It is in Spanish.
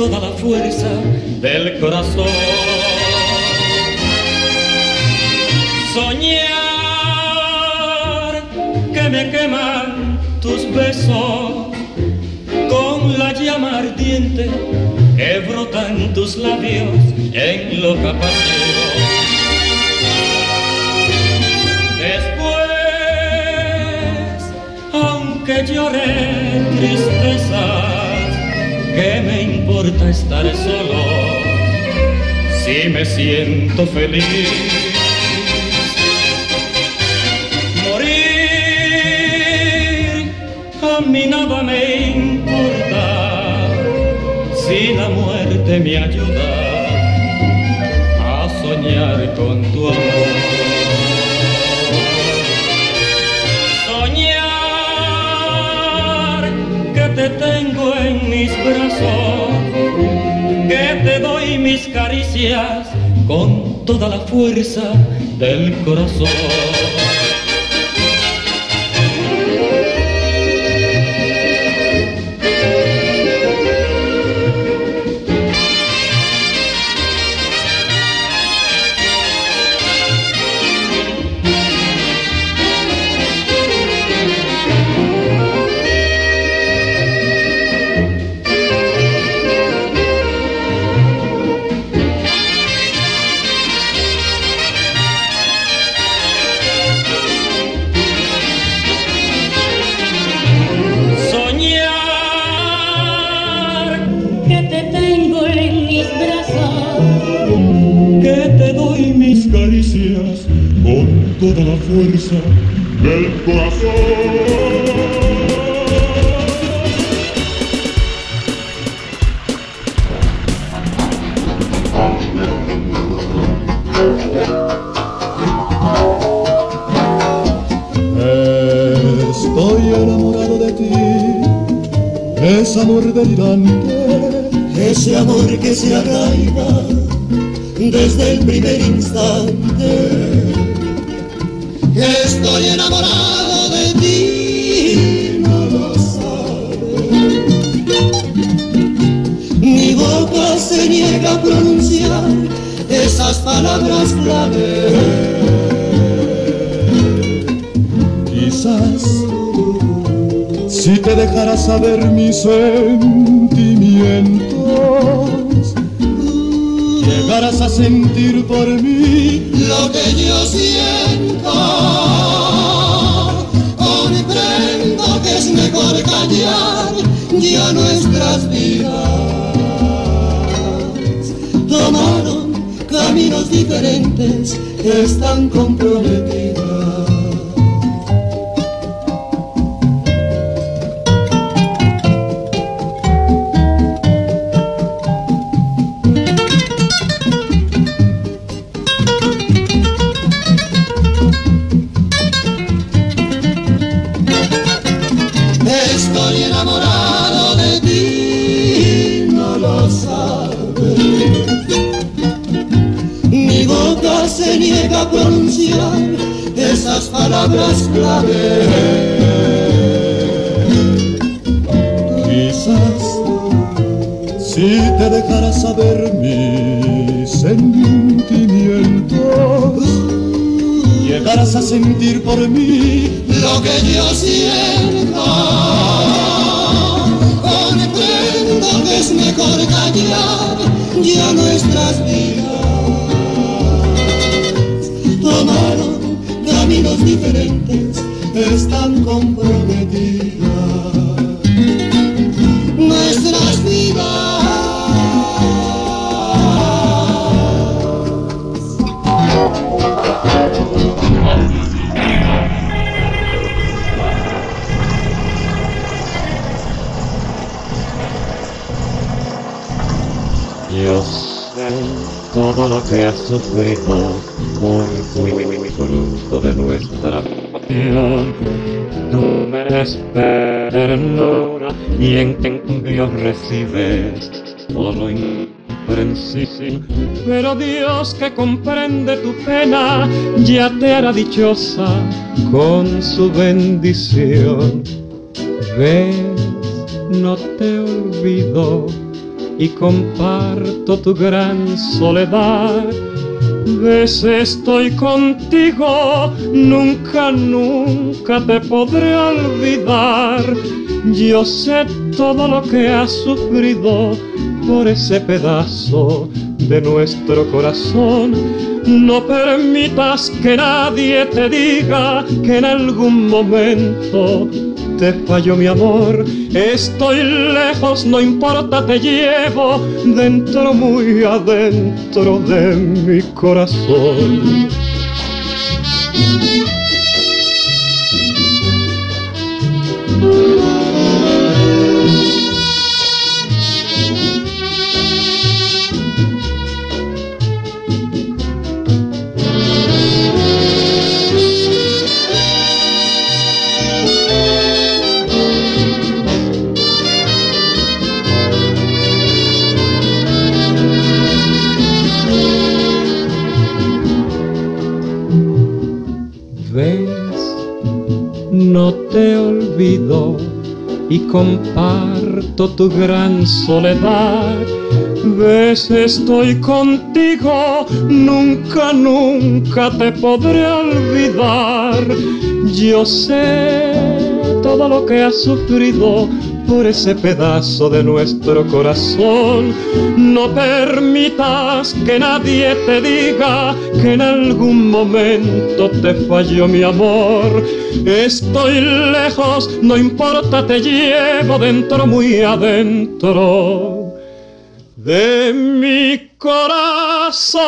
toda la fuerza del corazón. Soñar que me queman tus besos con la llama ardiente que brota en tus labios en loca pasión. que lloré tristezas, que me importa estar solo si me siento feliz. Morir a mí nada me importa. Si la muerte me ayuda mis brazos, que te doy mis caricias con toda la fuerza del corazón. Fuerza del corazón. Estoy enamorado de ti, es amor delirante, ese amor que se arraiga desde el primer instante Estoy enamorado de ti, no lo sabes. Mi boca se niega a pronunciar esas palabras clave. Quizás si te dejara saber mis sentimientos, llegarás a sentir por mí lo que yo siento. Mejor callar ya nuestras vidas. Tomaron caminos diferentes, están comprometidas. palabras clave. Quizás si te dejara saber mis sentimientos, llegarás a sentir por mí lo que yo siento. Están comprometidas nuestras vidas. Yo sé todo lo que has sufrido por fruto de nuestra Tú me eres y en cambio recibes solo impreciso difícil, pero Dios que comprende tu pena ya te hará dichosa con su bendición. Ves, no te olvido y comparto tu gran soledad. Ves, estoy contigo, nunca, nunca te podré olvidar. Yo sé todo lo que has sufrido por ese pedazo de nuestro corazón. No permitas que nadie te diga que en algún momento te falló mi amor. Estoy lejos, no importa, te llevo dentro, muy adentro de mi corazón. Y comparto tu gran soledad. Ves, estoy contigo, nunca, nunca te podré olvidar. Yo sé todo lo que has sufrido por ese pedazo de nuestro corazón. No permitas que nadie te diga que en algún momento te falló mi amor. Estoy lejos, no importa, te llevo dentro, muy adentro de mi corazón.